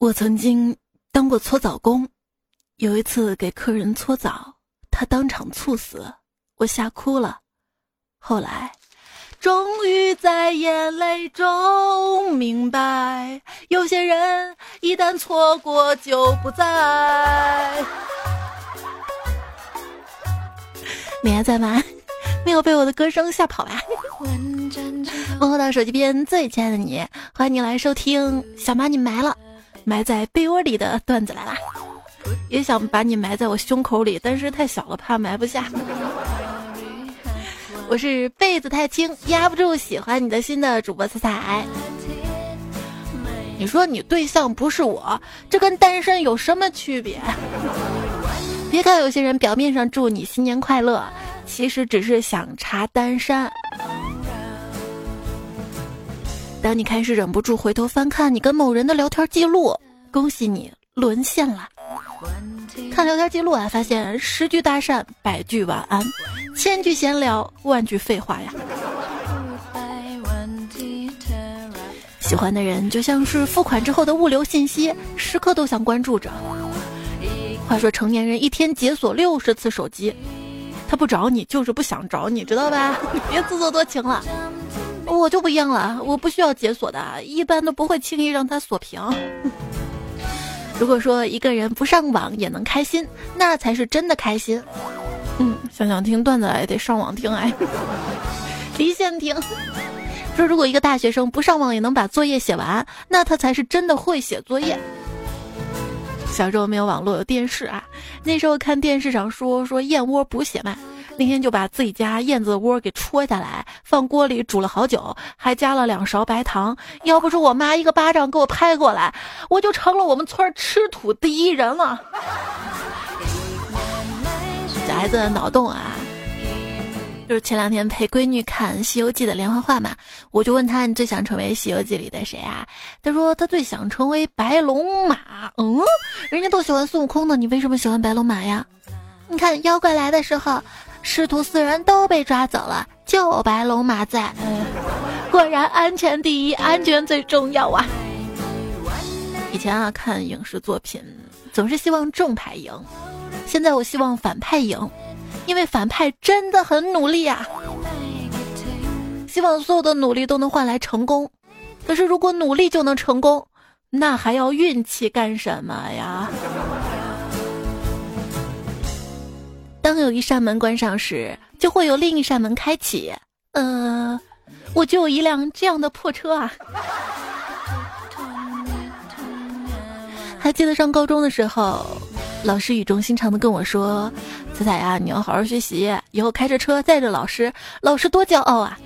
我曾经当过搓澡工，有一次给客人搓澡，他当场猝死，我吓哭了。后来，终于在眼泪中明白，有些人一旦错过就不在。你还在吗？没有被我的歌声吓跑吧？问候到手机边最亲爱的你，欢迎你来收听想把你埋了。埋在被窝里的段子来啦！也想把你埋在我胸口里，但是太小了，怕埋不下。我是被子太轻压不住喜欢你的心的主播彩彩。你说你对象不是我，这跟单身有什么区别？别看有些人表面上祝你新年快乐，其实只是想查单身。当你开始忍不住回头翻看你跟某人的聊天记录，恭喜你沦陷了。看聊天记录啊，发现十句搭讪，百句晚安，千句闲聊，万句废话呀。喜欢的人就像是付款之后的物流信息，时刻都想关注着。话说成年人一天解锁六十次手机，他不找你就是不想找你，知道吧？你别自作多情了。我就不一样了，我不需要解锁的，一般都不会轻易让他锁屏。如果说一个人不上网也能开心，那才是真的开心。嗯，想想听段子也得上网听哎，离线听。说如果一个大学生不上网也能把作业写完，那他才是真的会写作业。小时候没有网络，有电视啊，那时候看电视上说说燕窝补血嘛。那天就把自己家燕子窝给戳下来，放锅里煮了好久，还加了两勺白糖。要不是我妈一个巴掌给我拍过来，我就成了我们村吃土第一人了。小孩子的脑洞啊，就是前两天陪闺女看《西游记》的连环画嘛，我就问她你最想成为《西游记》里的谁啊？她说她最想成为白龙马。嗯，人家都喜欢孙悟空的，你为什么喜欢白龙马呀？你看妖怪来的时候。师徒四人都被抓走了，就白龙马在。果然安全第一，安全最重要啊！以前啊，看影视作品总是希望正派赢，现在我希望反派赢，因为反派真的很努力啊！希望所有的努力都能换来成功，可是如果努力就能成功，那还要运气干什么呀？当有一扇门关上时，就会有另一扇门开启。呃，我就有一辆这样的破车啊！还记得上高中的时候，老师语重心长的跟我说：“仔仔呀，你要好好学习，以后开着车载着老师，老师多骄傲啊！”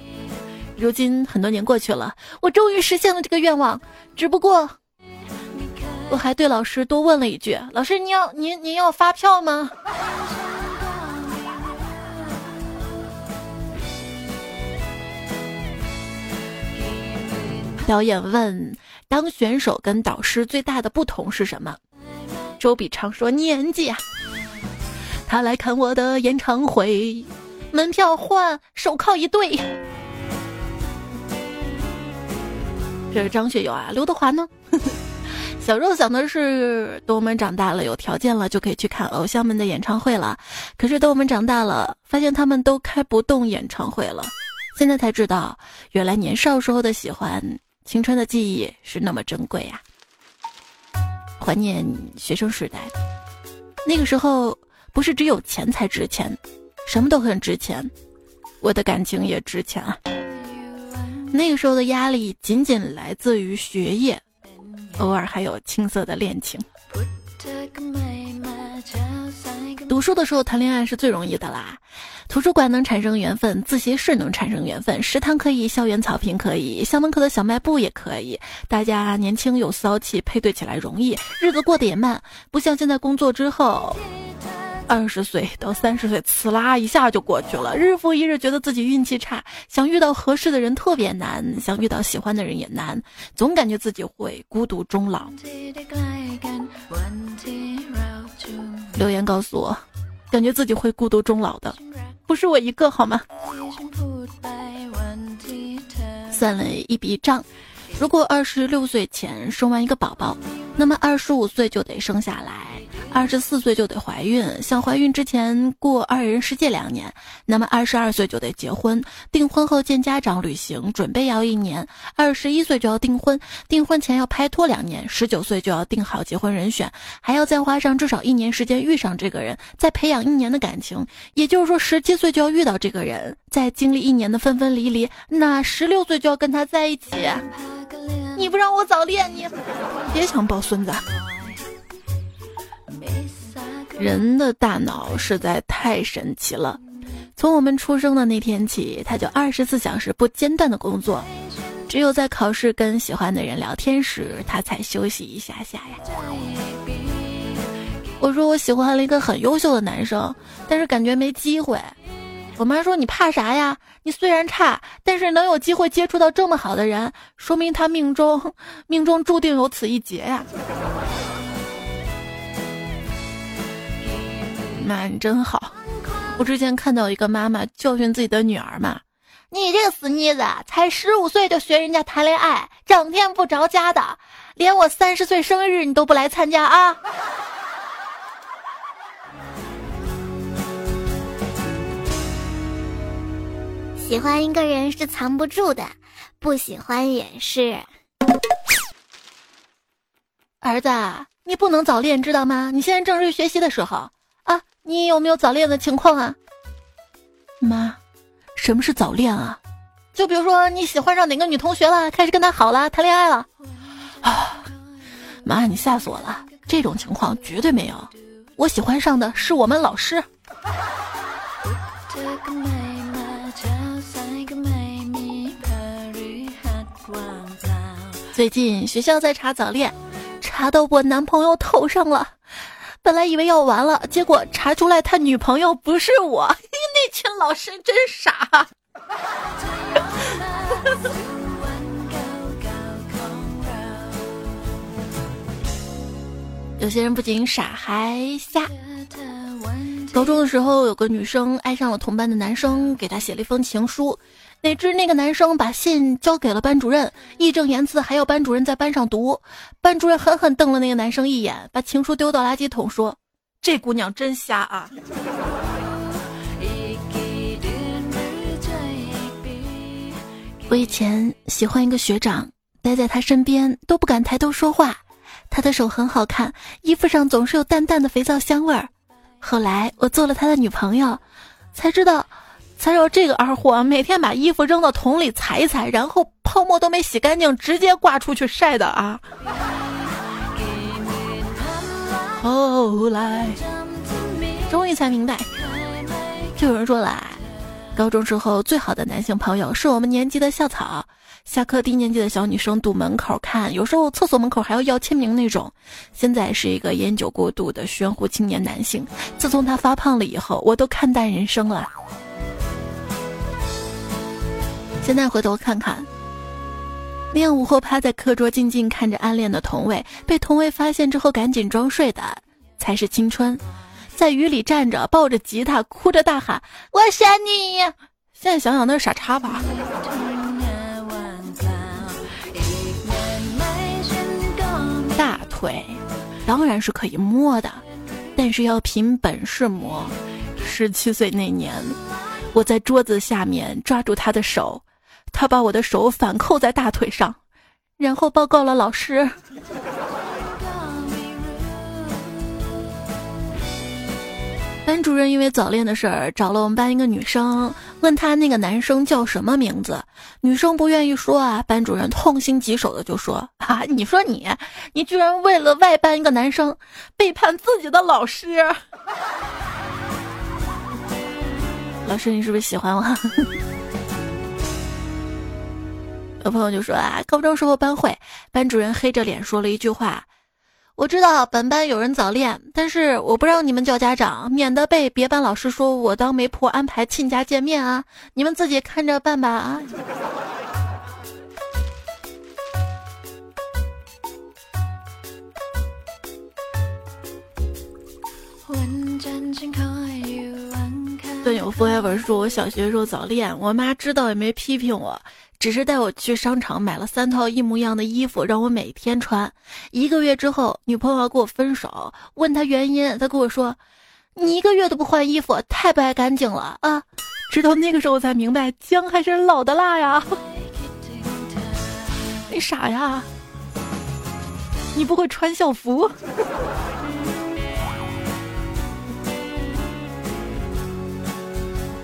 如今很多年过去了，我终于实现了这个愿望。只不过，我还对老师多问了一句：“老师，您要您您要发票吗？”导演问：“当选手跟导师最大的不同是什么？”周笔畅说：“年纪啊。”他来看我的演唱会，门票换手铐一对。这是张学友啊，刘德华呢？小时候想的是，等我们长大了有条件了，就可以去看偶像们的演唱会了。可是等我们长大了，发现他们都开不动演唱会了。现在才知道，原来年少时候的喜欢。青春的记忆是那么珍贵呀，怀念学生时代。那个时候不是只有钱才值钱，什么都很值钱，我的感情也值钱啊。那个时候的压力仅仅来自于学业，偶尔还有青涩的恋情。读书的时候谈恋爱是最容易的啦，图书馆能产生缘分，自习室能产生缘分，食堂可以，校园草坪可以，校门口的小卖部也可以。大家年轻有骚气，配对起来容易，日子过得也慢，不像现在工作之后，二十岁到三十岁，呲啦一下就过去了，日复一日，觉得自己运气差，想遇到合适的人特别难，想遇到喜欢的人也难，总感觉自己会孤独终老。留言告诉我，感觉自己会孤独终老的，不是我一个好吗？算了一笔账，如果二十六岁前生完一个宝宝，那么二十五岁就得生下来。二十四岁就得怀孕，想怀孕之前过二人世界两年，那么二十二岁就得结婚，订婚后见家长旅行，准备要一年，二十一岁就要订婚，订婚前要拍拖两年，十九岁就要定好结婚人选，还要再花上至少一年时间遇上这个人，再培养一年的感情，也就是说十七岁就要遇到这个人，再经历一年的分分离离，那十六岁就要跟他在一起。你不让我早恋，你别想抱孙子。人的大脑实在太神奇了，从我们出生的那天起，他就二十四小时不间断的工作，只有在考试跟喜欢的人聊天时，他才休息一下下呀。我说我喜欢了一个很优秀的男生，但是感觉没机会。我妈说你怕啥呀？你虽然差，但是能有机会接触到这么好的人，说明他命中命中注定有此一劫呀。妈，你真好！我之前看到一个妈妈教训自己的女儿嘛：“你这个死妮子，才十五岁就学人家谈恋爱，整天不着家的，连我三十岁生日你都不来参加啊！” 喜欢一个人是藏不住的，不喜欢也是。儿子，你不能早恋，知道吗？你现在正是学习的时候。你有没有早恋的情况啊？妈，什么是早恋啊？就比如说你喜欢上哪个女同学了，开始跟她好了，谈恋爱了。啊，妈，你吓死我了！这种情况绝对没有，我喜欢上的是我们老师。最近学校在查早恋，查到我男朋友头上了。本来以为要完了，结果查出来他女朋友不是我。那群老师真傻。有些人不仅傻还瞎。高中的时候，有个女生爱上了同班的男生，给他写了一封情书。哪知那个男生把信交给了班主任，义正言辞还要班主任在班上读。班主任狠狠瞪了那个男生一眼，把情书丢到垃圾桶，说：“这姑娘真瞎啊！” 我以前喜欢一个学长，待在他身边都不敢抬头说话。他的手很好看，衣服上总是有淡淡的肥皂香味儿。后来我做了他的女朋友，才知道。才知道这个二货每天把衣服扔到桶里踩一踩，然后泡沫都没洗干净，直接挂出去晒的啊！后来终于才明白，就有人说了，高中时候最好的男性朋友是我们年级的校草，下课低年级的小女生堵门口看，有时候厕所门口还要要签名那种。现在是一个烟酒过度的玄乎青年男性，自从他发胖了以后，我都看淡人生了。现在回头看看，那样午后趴在课桌静静看着暗恋的同位，被同位发现之后赶紧装睡的，才是青春。在雨里站着，抱着吉他，哭着大喊“我想你”。现在想想那是傻叉吧。大腿当然是可以摸的，但是要凭本事摸。十七岁那年，我在桌子下面抓住他的手。他把我的手反扣在大腿上，然后报告了老师。班主任因为早恋的事儿找了我们班一个女生，问他那个男生叫什么名字。女生不愿意说啊，班主任痛心疾首的就说：“啊，你说你，你居然为了外班一个男生，背叛自己的老师。老师，你是不是喜欢我？”有朋友就说啊，高中时候班会，班主任黑着脸说了一句话：“我知道本班有人早恋，但是我不让你们叫家长，免得被别班老师说我当媒婆安排亲家见面啊，你们自己看着办吧啊。”段友 forever 说，我小学时候早恋，我妈知道也没批评我。只是带我去商场买了三套一模一样的衣服，让我每天穿。一个月之后，女朋友要跟我分手，问他原因，他跟我说：“你一个月都不换衣服，太不爱干净了啊！”直到那个时候我才明白，姜还是老的辣呀。你傻呀？你不会穿校服？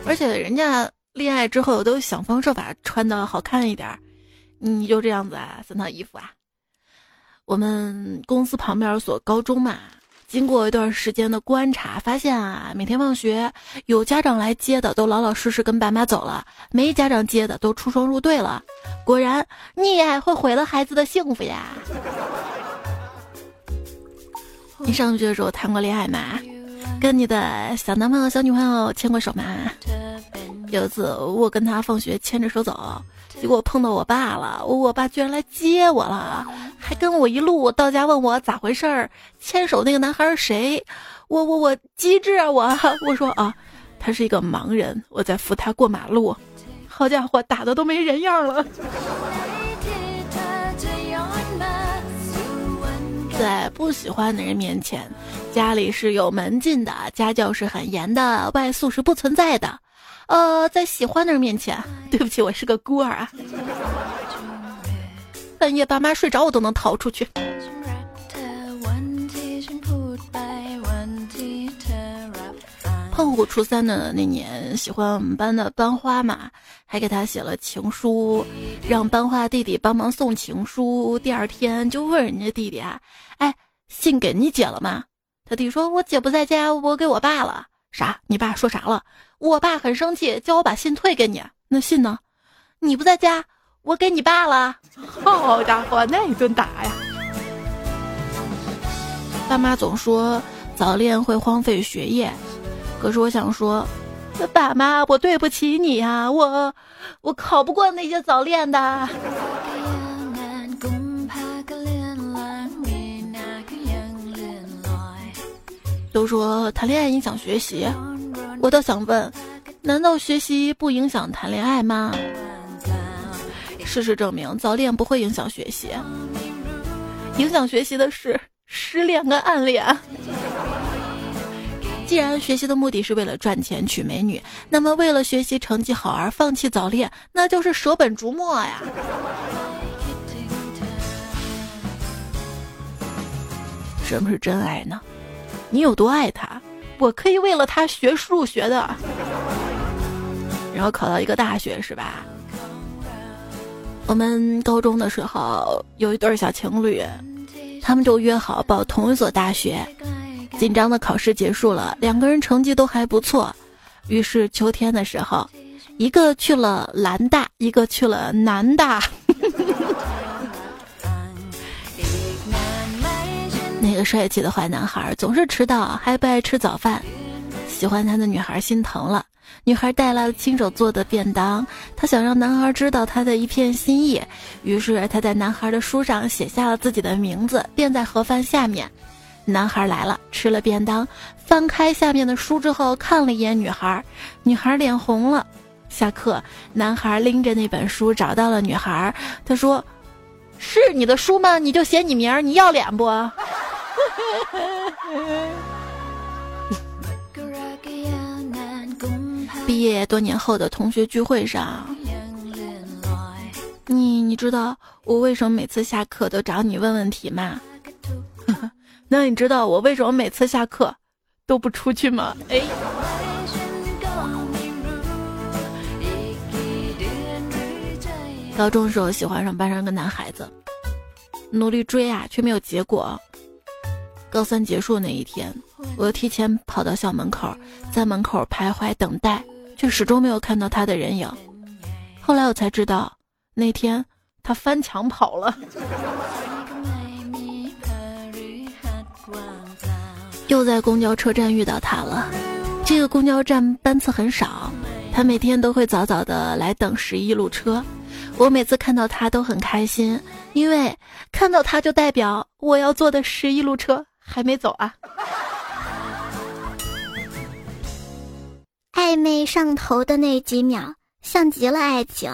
而且人家。恋爱之后都想方设法穿的好看一点，你就这样子啊？三套衣服啊？我们公司旁边有所高中嘛，经过一段时间的观察，发现啊，每天放学有家长来接的都老老实实跟爸妈走了，没家长接的都出双入对了。果然，溺爱会毁了孩子的幸福呀！你上学的时候谈过恋爱吗？跟你的小男朋友、小女朋友牵过手吗？有一次，我跟他放学牵着手走，结果碰到我爸了。我爸居然来接我了，还跟我一路到家问我咋回事儿。牵手那个男孩是谁？我我我机智啊！我我说啊，他是一个盲人，我在扶他过马路。好家伙，打的都没人样了。在不喜欢的人面前，家里是有门禁的，家教是很严的，外宿是不存在的。呃，在喜欢的人面前，对不起，我是个孤儿啊。半夜爸妈睡着，我都能逃出去。胖虎初三的那年，喜欢我们班的班花嘛，还给他写了情书，让班花弟弟帮忙送情书。第二天就问人家弟弟啊，哎，信给你姐了吗？他弟说，我姐不在家，我给我爸了。啥？你爸说啥了？我爸很生气，叫我把信退给你。那信呢？你不在家，我给你爸了。好家伙，那一顿打呀！爸妈总说早恋会荒废学业，可是我想说，爸妈，我对不起你呀，我我考不过那些早恋的。都说谈恋爱影响学习，我倒想问，难道学习不影响谈恋爱吗？事实证明，早恋不会影响学习，影响学习的是失恋跟暗恋。既然学习的目的是为了赚钱娶美女，那么为了学习成绩好而放弃早恋，那就是舍本逐末呀。什么是真爱呢？你有多爱他？我可以为了他学数学的，然后考到一个大学，是吧？我们高中的时候有一对小情侣，他们就约好报同一所大学。紧张的考试结束了，两个人成绩都还不错，于是秋天的时候，一个去了兰大，一个去了南大。那个帅气的坏男孩总是迟到，还不爱吃早饭。喜欢他的女孩心疼了，女孩带来了亲手做的便当。她想让男孩知道他的一片心意，于是他在男孩的书上写下了自己的名字，垫在盒饭下面。男孩来了，吃了便当，翻开下面的书之后，看了一眼女孩，女孩脸红了。下课，男孩拎着那本书找到了女孩，他说：“是你的书吗？你就写你名儿，你要脸不？” 毕业多年后的同学聚会上，你你知道我为什么每次下课都找你问问题吗？那你知道我为什么每次下课都不出去吗？哎，高中的时候喜欢上班上一个男孩子，努力追啊，却没有结果。高三结束那一天，我又提前跑到校门口，在门口徘徊等待，却始终没有看到他的人影。后来我才知道，那天他翻墙跑了。又在公交车站遇到他了，这个公交站班次很少，他每天都会早早的来等十一路车。我每次看到他都很开心，因为看到他就代表我要坐的十一路车。还没走啊！暧昧上头的那几秒，像极了爱情。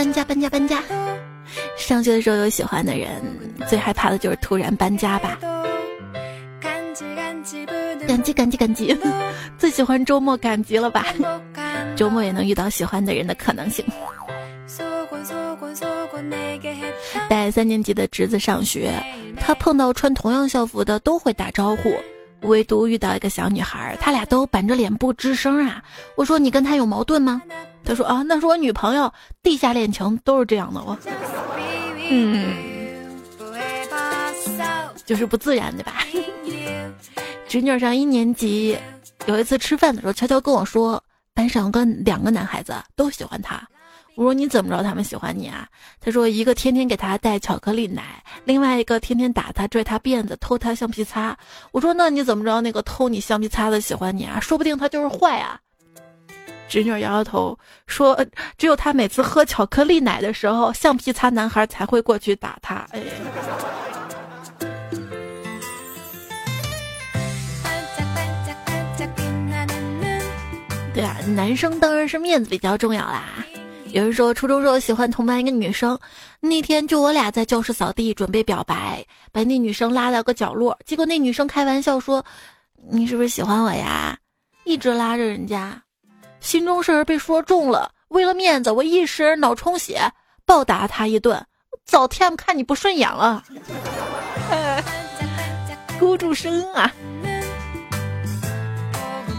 搬家，搬家，搬家。上学的时候有喜欢的人，最害怕的就是突然搬家吧。赶集，赶集，赶集。最喜欢周末赶集了吧？周末也能遇到喜欢的人的可能性。带三年级的侄子上学，他碰到穿同样校服的都会打招呼。唯独遇到一个小女孩，他俩都板着脸不吱声啊！我说你跟他有矛盾吗？他说啊，那是我女朋友，地下恋情都是这样的。我，嗯，就是不自然对吧？侄女上一年级，有一次吃饭的时候，悄悄跟我说，班上跟两个男孩子都喜欢他。我说你怎么知道他们喜欢你啊？他说一个天天给他带巧克力奶，另外一个天天打他、拽他辫子、偷他橡皮擦。我说那你怎么知道那个偷你橡皮擦的喜欢你啊？说不定他就是坏啊。侄女摇摇头说，只有他每次喝巧克力奶的时候，橡皮擦男孩才会过去打他。哎。对啊，男生当然是面子比较重要啦。有人说初中时候喜欢同班一个女生，那天就我俩在教室扫地准备表白，把那女生拉到个角落，结果那女生开玩笑说：“你是不是喜欢我呀？”一直拉着人家，心中事儿被说中了，为了面子，我一时脑充血，暴打他一顿。早天看你不顺眼了，孤注生啊！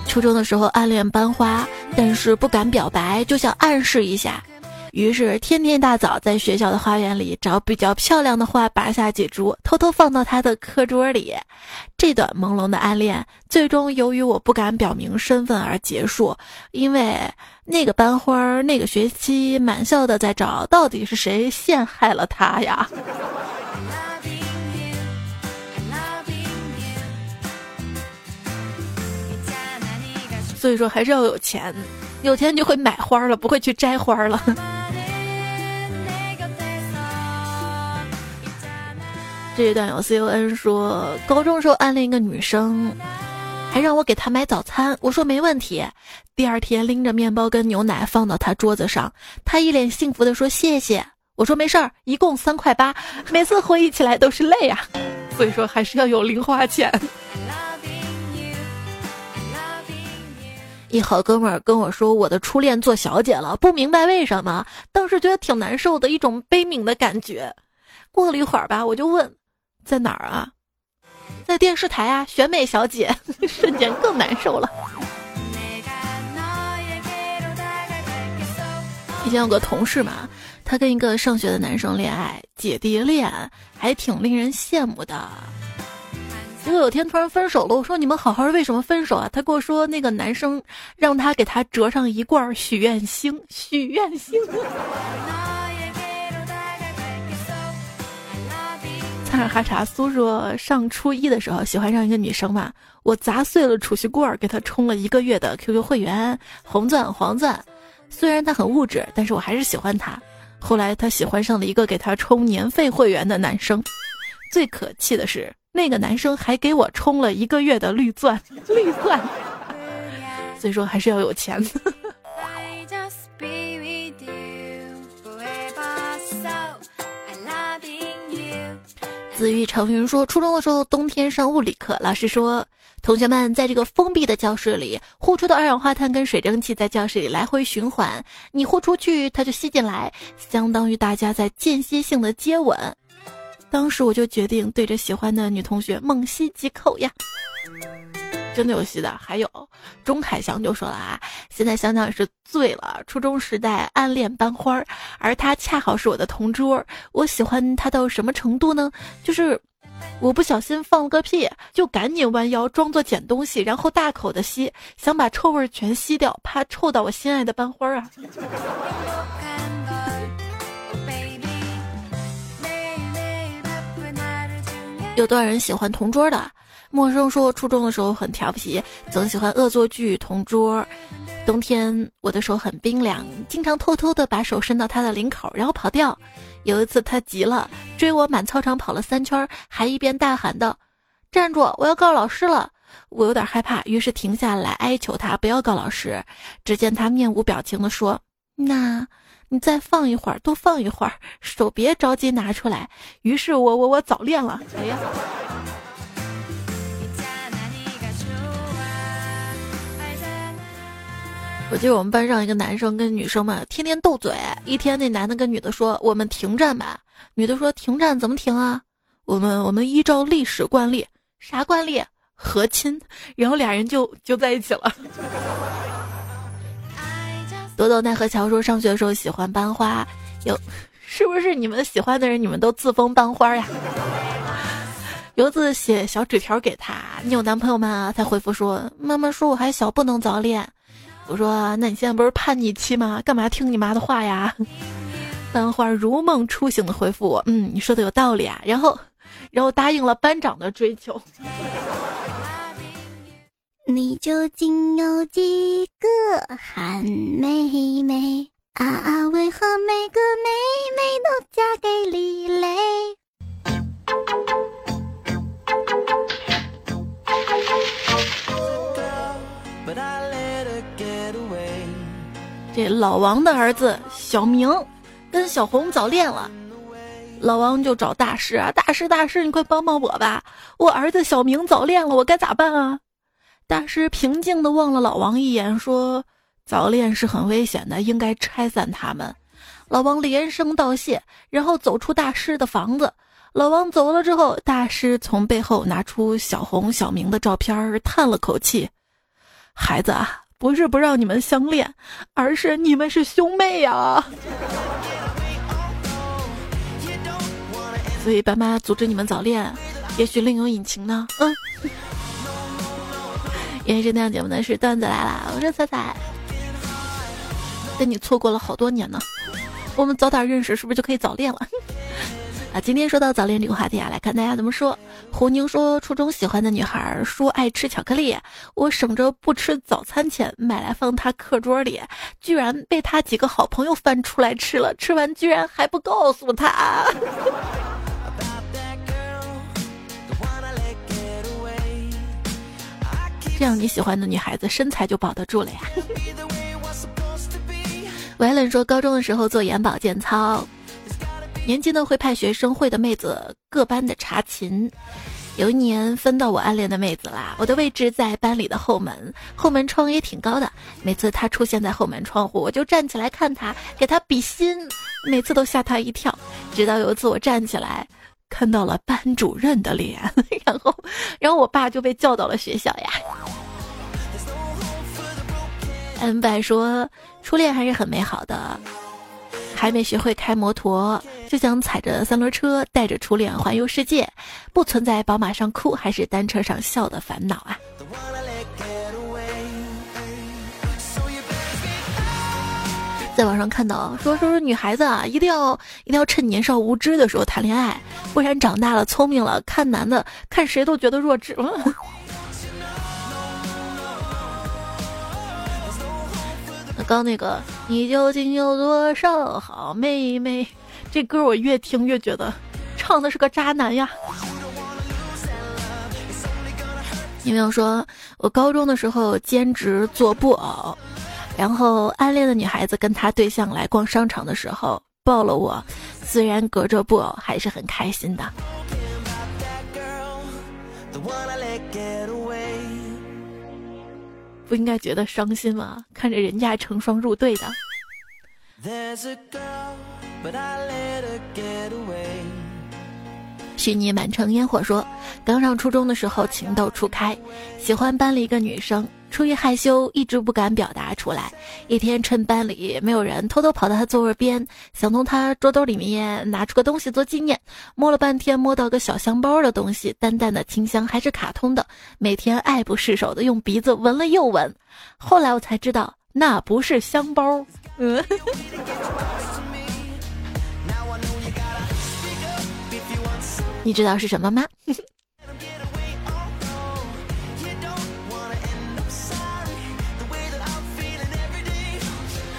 初中的时候暗恋班花。但是不敢表白，就想暗示一下，于是天天大早在学校的花园里找比较漂亮的花，拔下几株，偷偷放到他的课桌里。这段朦胧的暗恋，最终由于我不敢表明身份而结束。因为那个班花那个学期满校的在找，到底是谁陷害了他呀？所以说还是要有钱，有钱就会买花了，不会去摘花了。这一段有 C U N 说，高中时候暗恋一个女生，还让我给她买早餐，我说没问题。第二天拎着面包跟牛奶放到她桌子上，她一脸幸福的说谢谢。我说没事儿，一共三块八，每次回忆起来都是泪啊。所以说还是要有零花钱。一好哥们儿跟我说，我的初恋做小姐了，不明白为什么，当时觉得挺难受的，一种悲悯的感觉。过了一会儿吧，我就问，在哪儿啊？在电视台啊，选美小姐，瞬间更难受了。以前有个同事嘛，他跟一个上学的男生恋爱，姐弟恋，还挺令人羡慕的。结果有天突然分手了，我说你们好好的为什么分手啊？他跟我说那个男生让他给他折上一罐许愿星，许愿星。擦点哈查苏说上初一的时候喜欢上一个女生嘛，我砸碎了储蓄罐给她充了一个月的 QQ 会员，红钻黄钻。虽然她很物质，但是我还是喜欢她。后来她喜欢上了一个给她充年费会员的男生，最可气的是。那个男生还给我充了一个月的绿钻，绿钻，所以说还是要有钱。子玉成云说，初中的时候冬天上物理课，老师说，同学们在这个封闭的教室里，呼出的二氧化碳跟水蒸气在教室里来回循环，你呼出去，它就吸进来，相当于大家在间歇性的接吻。当时我就决定对着喜欢的女同学猛吸几口呀，真的有吸的。还有钟凯翔就说了啊，现在想想也是醉了。初中时代暗恋班花，而他恰好是我的同桌。我喜欢他到什么程度呢？就是我不小心放了个屁，就赶紧弯腰装作捡东西，然后大口的吸，想把臭味全吸掉，怕臭到我心爱的班花啊。有多少人喜欢同桌的？陌生说，初中的时候很调皮，总喜欢恶作剧同桌。冬天我的手很冰凉，经常偷偷的把手伸到他的领口，然后跑掉。有一次他急了，追我满操场跑了三圈，还一边大喊道：“站住！我要告老师了！”我有点害怕，于是停下来哀求他不要告老师。只见他面无表情的说：“那你再放一会儿，多放一会儿，手别着急拿出来。”于是我我我早恋了。哎呀！我记得我们班上一个男生跟女生嘛，天天斗嘴。一天，那男的跟女的说：“我们停战吧。”女的说：“停战怎么停啊？”我们我们依照历史惯例，啥惯例？和亲。然后俩人就就在一起了。朵朵奈何桥说上学的时候喜欢班花，有 是不是你们喜欢的人你们都自封班花呀？游子写小纸条给他：“你有男朋友吗？”他回复说：“妈妈说我还小，不能早恋。”我说：“那你现在不是叛逆期吗？干嘛听你妈的话呀？” 班花如梦初醒的回复我：“嗯，你说的有道理啊。”然后，然后答应了班长的追求。你究竟有几个韩妹妹啊？为何每个妹妹都嫁给李雷？这老王的儿子小明跟小红早恋了，老王就找大师啊，大师大师，你快帮帮我吧！我儿子小明早恋了，我该咋办啊？大师平静的望了老王一眼，说：“早恋是很危险的，应该拆散他们。”老王连声道谢，然后走出大师的房子。老王走了之后，大师从背后拿出小红、小明的照片，叹了口气：“孩子啊。”不是不让你们相恋，而是你们是兄妹呀。所以爸妈阻止你们早恋，也许另有隐情呢。嗯。原是那样节目的是段子来了，我是彩彩，跟你错过了好多年呢。我们早点认识，是不是就可以早恋了？啊，今天说到早恋这个话题啊，来看大家怎么说。胡宁说，初中喜欢的女孩说爱吃巧克力，我省着不吃早餐钱买来放她课桌里，居然被她几个好朋友翻出来吃了，吃完居然还不告诉她。这样你喜欢的女孩子身材就保得住了呀。维伦说，高中的时候做眼保健操。年级呢会派学生会的妹子各班的查寝，有一年分到我暗恋的妹子啦。我的位置在班里的后门，后门窗也挺高的。每次她出现在后门窗户，我就站起来看她，给她比心，每次都吓她一跳。直到有一次我站起来，看到了班主任的脸，然后，然后我爸就被叫到了学校呀。恩白说，初恋还是很美好的。还没学会开摩托，就想踩着三轮车带着初恋环游世界，不存在宝马上哭还是单车上笑的烦恼啊！在网上看到说说说女孩子啊，一定要一定要趁年少无知的时候谈恋爱，不然长大了聪明了，看男的看谁都觉得弱智。刚那个，你究竟有多少好妹妹？这歌我越听越觉得唱的是个渣男呀。因为我说，我高中的时候兼职做布偶，然后暗恋的女孩子跟她对象来逛商场的时候抱了我，虽然隔着布偶，还是很开心的。不应该觉得伤心吗？看着人家成双入对的。But I let her get away. 虚拟满城烟火说，刚上初中的时候情窦初开，喜欢班里一个女生。出于害羞，一直不敢表达出来。一天，趁班里没有人，偷偷跑到她座位边，想从她桌兜里面拿出个东西做纪念。摸了半天，摸到个小香包的东西，淡淡的清香，还是卡通的。每天爱不释手的用鼻子闻了又闻。后来我才知道，那不是香包。嗯。你知道是什么吗？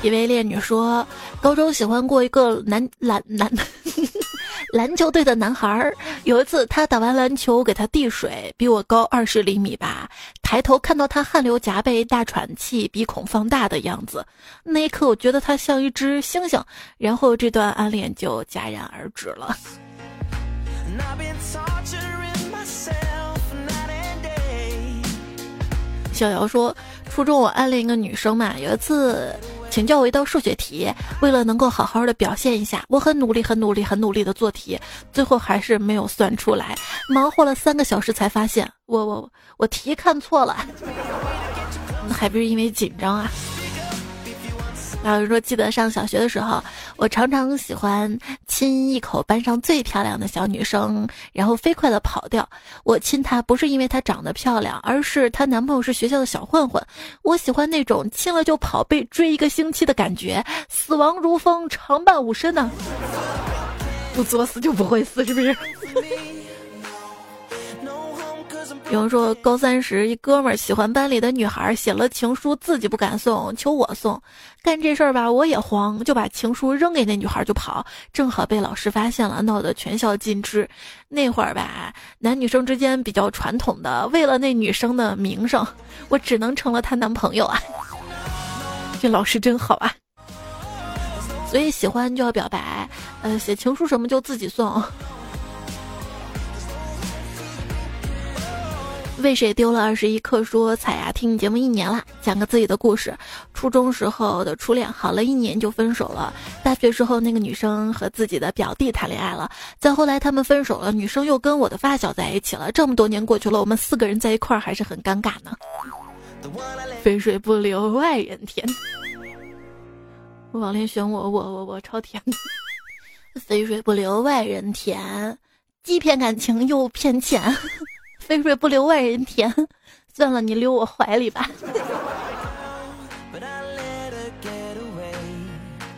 一位烈女说，高中喜欢过一个男篮篮 篮球队的男孩儿。有一次，他打完篮球给他递水，比我高二十厘米吧。抬头看到他汗流浃背、大喘气、鼻孔放大的样子，那一刻我觉得他像一只猩猩。然后这段暗恋就戛然而止了。小姚说，初中我暗恋一个女生嘛，有一次请教我一道数学题，为了能够好好的表现一下，我很努力、很努力、很努力的做题，最后还是没有算出来，忙活了三个小时才发现，我我我题看错了，还不是因为紧张啊。有人说，记得上小学的时候，我常常喜欢亲一口班上最漂亮的小女生，然后飞快的跑掉。我亲她不是因为她长得漂亮，而是她男朋友是学校的小混混。我喜欢那种亲了就跑，被追一个星期的感觉，死亡如风，长伴吾身呢。不作死就不会死，是不是？有人说，高三时一哥们儿喜欢班里的女孩，写了情书，自己不敢送，求我送。干这事儿吧，我也慌，就把情书扔给那女孩就跑，正好被老师发现了，闹得全校尽知。那会儿吧，男女生之间比较传统的，为了那女生的名声，我只能成了她男朋友啊。这老师真好啊。所以喜欢就要表白，呃，写情书什么就自己送。为谁丢了二十一棵树？彩呀，听你节目一年了，讲个自己的故事。初中时候的初恋，好了一年就分手了。大学时候，那个女生和自己的表弟谈恋爱了。再后来，他们分手了，女生又跟我的发小在一起了。这么多年过去了，我们四个人在一块儿还是很尴尬呢。肥水不流外人田，网恋选我，我我我超甜。肥水不流外人田，既骗感情又骗钱。肥水不流外人田，算了，你留我怀里吧。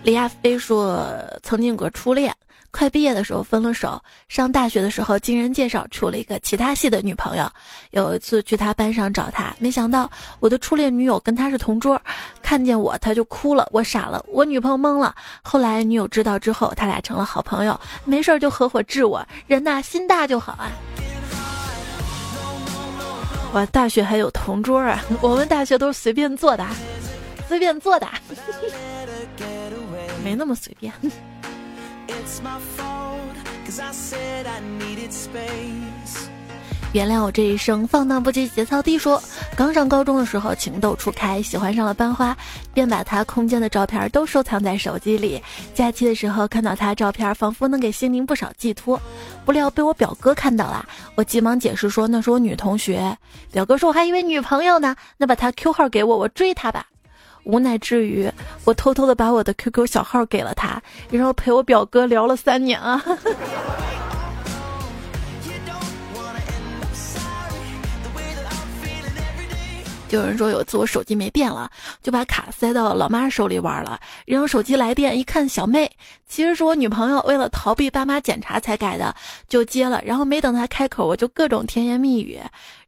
李亚飞说，曾经有个初恋，快毕业的时候分了手。上大学的时候，经人介绍处了一个其他系的女朋友。有一次去他班上找他，没想到我的初恋女友跟他是同桌，看见我他就哭了，我傻了，我女朋友懵了。后来女友知道之后，他俩成了好朋友，没事就合伙治我。人呐，心大就好啊。哇，大学还有同桌啊！我们大学都是随便坐的，随便坐的，没那么随便。原谅我这一生放荡不羁节操低。说刚上高中的时候情窦初开，喜欢上了班花，便把他空间的照片都收藏在手机里。假期的时候看到他照片，仿佛能给心灵不少寄托。不料被我表哥看到了，我急忙解释说那是我女同学。表哥说我还以为女朋友呢，那把他 Q 号给我，我追她吧。无奈之余，我偷偷的把我的 QQ 小号给了他，然后陪我表哥聊了三年啊。就有人说有一次我手机没电了，就把卡塞到老妈手里玩了，然后手机来电一看，小妹其实是我女朋友，为了逃避爸妈检查才改的，就接了。然后没等她开口，我就各种甜言蜜语，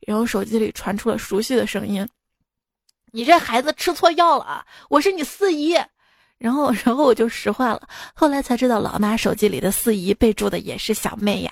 然后手机里传出了熟悉的声音：“你这孩子吃错药了，我是你四姨。”然后，然后我就石化了。后来才知道，老妈手机里的四姨备注的也是小妹呀。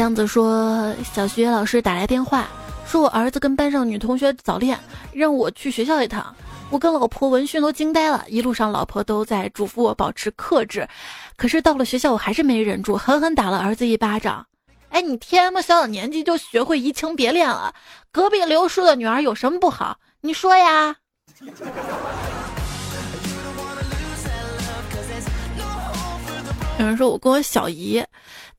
江子说：“小学老师打来电话，说我儿子跟班上女同学早恋，让我去学校一趟。我跟老婆闻讯都惊呆了，一路上老婆都在嘱咐我保持克制。可是到了学校，我还是没忍住，狠狠打了儿子一巴掌。哎，你天么小小年纪就学会移情别恋了？隔壁刘叔的女儿有什么不好？你说呀？”有人说我跟我小姨。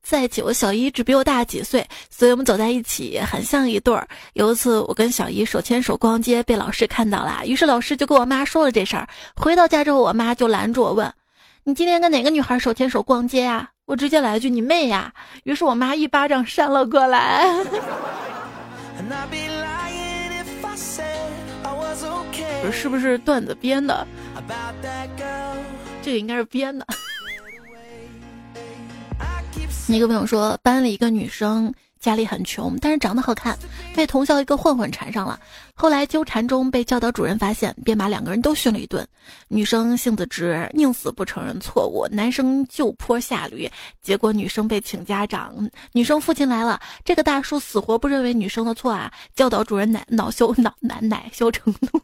在一起，我小姨只比我大几岁，所以我们走在一起很像一对儿。有一次，我跟小姨手牵手逛街，被老师看到了，于是老师就跟我妈说了这事儿。回到家之后，我妈就拦住我问：“你今天跟哪个女孩手牵手逛街呀？”我直接来一句：“你妹呀！”于是我妈一巴掌扇了过来。是不是段子编的？这个应该是编的。一个朋友说，班里一个女生家里很穷，但是长得好看，被同校一个混混缠上了。后来纠缠中被教导主任发现，便把两个人都训了一顿。女生性子直，宁死不承认错误；男生就坡下驴，结果女生被请家长。女生父亲来了，这个大叔死活不认为女生的错啊！教导主任奶恼羞恼难奶羞成怒，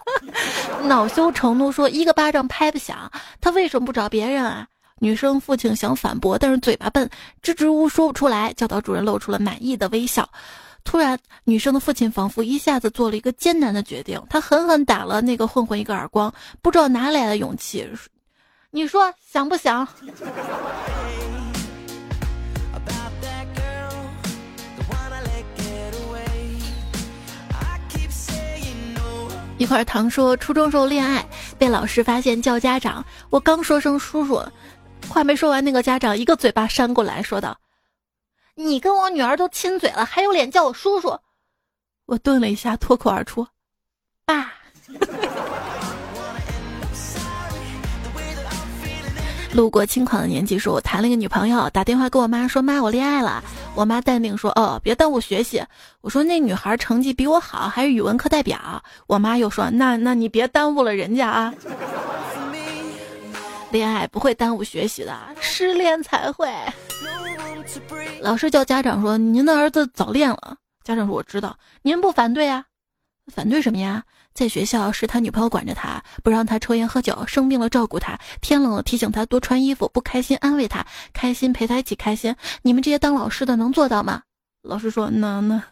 恼羞成怒说：“一个巴掌拍不响，他为什么不找别人啊？”女生父亲想反驳，但是嘴巴笨，支支吾吾说不出来。教导主任露出了满意的微笑。突然，女生的父亲仿佛一下子做了一个艰难的决定，他狠狠打了那个混混一个耳光，不知道哪来的勇气。你说想不想？一块糖说，初中时候恋爱被老师发现叫家长，我刚说声叔叔。话没说完，那个家长一个嘴巴扇过来，说道：“你跟我女儿都亲嘴了，还有脸叫我叔叔？”我顿了一下，脱口而出：“爸。”路过轻狂的年纪，说我谈了一个女朋友，打电话跟我妈说：“妈，我恋爱了。”我妈淡定说：“哦，别耽误学习。”我说：“那女孩成绩比我好，还是语文课代表。”我妈又说：“那那你别耽误了人家啊。”恋爱不会耽误学习的，失恋才会。老师叫家长说：“您的儿子早恋了。”家长说：“我知道，您不反对啊？反对什么呀？在学校是他女朋友管着他，不让他抽烟喝酒，生病了照顾他，天冷了提醒他多穿衣服，不开心安慰他，开心陪他一起开心。你们这些当老师的能做到吗？”老师说：“那那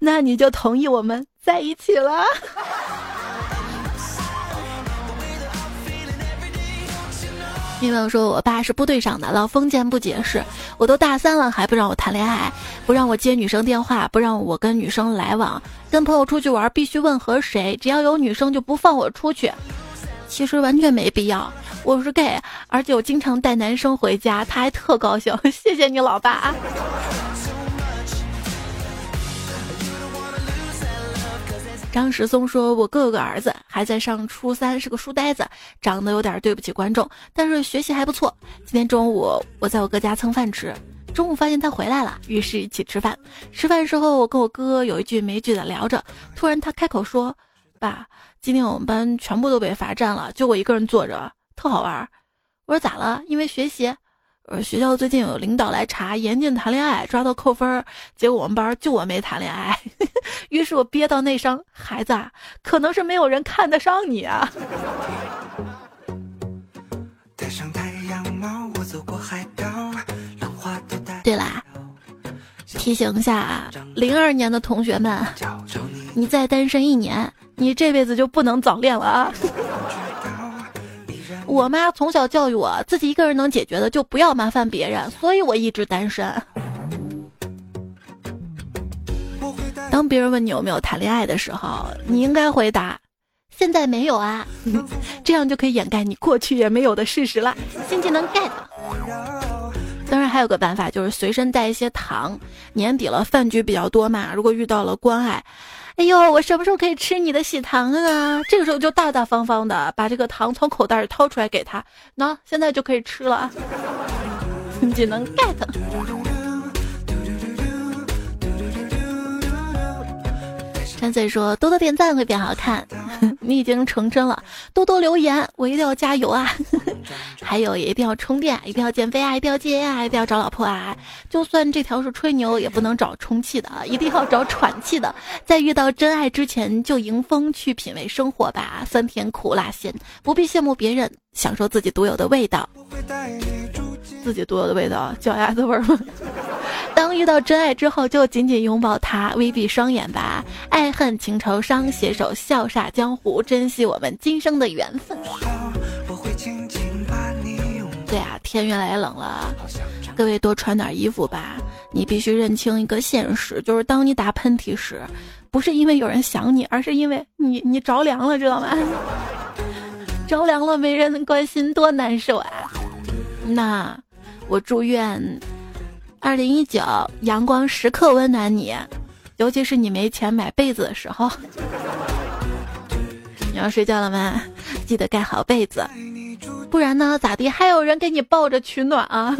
那你就同意我们在一起了。”因为我说：“我爸是部队上的，老封建不解释。我都大三了，还不让我谈恋爱，不让我接女生电话，不让我跟女生来往。跟朋友出去玩必须问和谁，只要有女生就不放我出去。其实完全没必要，我是 gay，而且我经常带男生回家，他还特高兴。谢谢你老爸。”张石松说：“我哥哥儿子还在上初三，是个书呆子，长得有点对不起观众，但是学习还不错。今天中午我在我哥家蹭饭吃，中午发现他回来了，于是一起吃饭。吃饭时候，我跟我哥有一句没一句的聊着，突然他开口说：‘爸，今天我们班全部都被罚站了，就我一个人坐着，特好玩。’我说咋了？因为学习。”呃，学校最近有领导来查，严禁谈恋爱，抓到扣分儿。结果我们班就我没谈恋爱，于是我憋到内伤。孩子，可能是没有人看得上你啊。对啦，提醒一下零二年的同学们，你再单身一年，你这辈子就不能早恋了啊。我妈从小教育我，自己一个人能解决的就不要麻烦别人，所以我一直单身。当别人问你有没有谈恋爱的时候，你应该回答：现在没有啊，这样就可以掩盖你过去也没有的事实了。新技能 get。当然还有个办法，就是随身带一些糖。年底了，饭局比较多嘛，如果遇到了关爱。哎呦，我什么时候可以吃你的喜糖啊？这个时候就大大方方的把这个糖从口袋里掏出来给他，喏，现在就可以吃了。技能 get。三岁说：“多多点赞会变好看，你已经成真了。多多留言，我一定要加油啊！还有也一定要充电，一定要减肥啊，一定要戒烟啊，一定要找老婆啊！就算这条是吹牛，也不能找充气的，一定要找喘气的。在遇到真爱之前，就迎风去品味生活吧，酸甜苦辣咸，不必羡慕别人，享受自己独有的味道会带你。自己独有的味道，脚丫子味儿吗？” 当遇到真爱之后，就紧紧拥抱他，微闭双眼吧。爱恨情仇伤，携手笑煞江湖，珍惜我们今生的缘分。对啊，天越来越冷了，各位多穿点衣服吧。你必须认清一个现实，就是当你打喷嚏时，不是因为有人想你，而是因为你你着凉了，知道吗？着凉了没人关心，多难受啊！那我祝愿。二零一九，阳光时刻温暖你，尤其是你没钱买被子的时候。你要睡觉了吗？记得盖好被子，不然呢？咋地？还有人给你抱着取暖啊？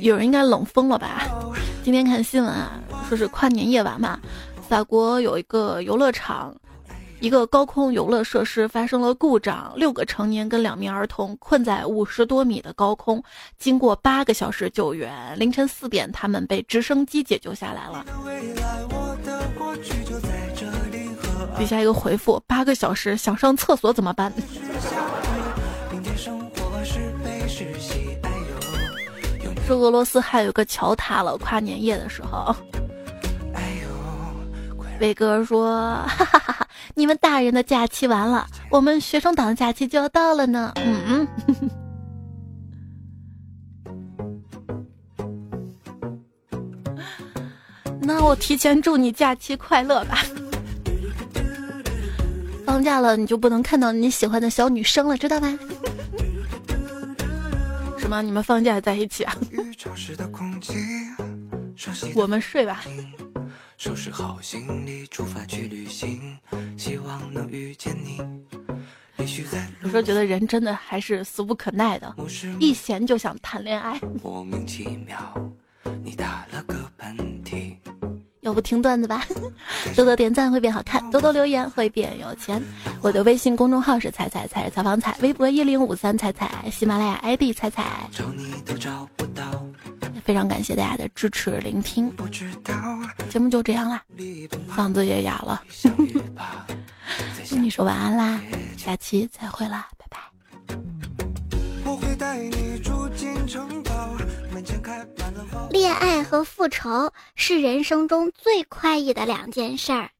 有人应该冷疯了吧？今天看新闻啊，说是跨年夜晚嘛，法国有一个游乐场。一个高空游乐设施发生了故障，六个成年跟两名儿童困在五十多米的高空，经过八个小时救援，凌晨四点他们被直升机解救下来了。底下一个回复：八个小时想上厕所怎么办？说俄罗斯还有个桥塌了，跨年夜的时候。伟哥说：“哈哈哈哈你们大人的假期完了，我们学生党的假期就要到了呢。”嗯嗯，那我提前祝你假期快乐吧。放假了，你就不能看到你喜欢的小女生了，知道吗？什么？你们放假在一起啊？我们睡吧。收拾好行李，出发去旅行，希望能遇见你。有时候觉得人真的还是俗不可耐的，一闲就想谈恋爱。莫名其妙，你打了个喷嚏。要不听段子吧？多多点赞会变好看，多多留言会变有钱。我的微信公众号是彩彩彩采访彩，微博一零五三彩彩，喜马拉雅 ID 彩彩。找你都找不到。非常感谢大家的支持聆听，节目就这样啦，嗓子也哑了，跟你说晚安啦，下期再会啦，拜拜。恋爱和复仇是人生中最快意的两件事儿。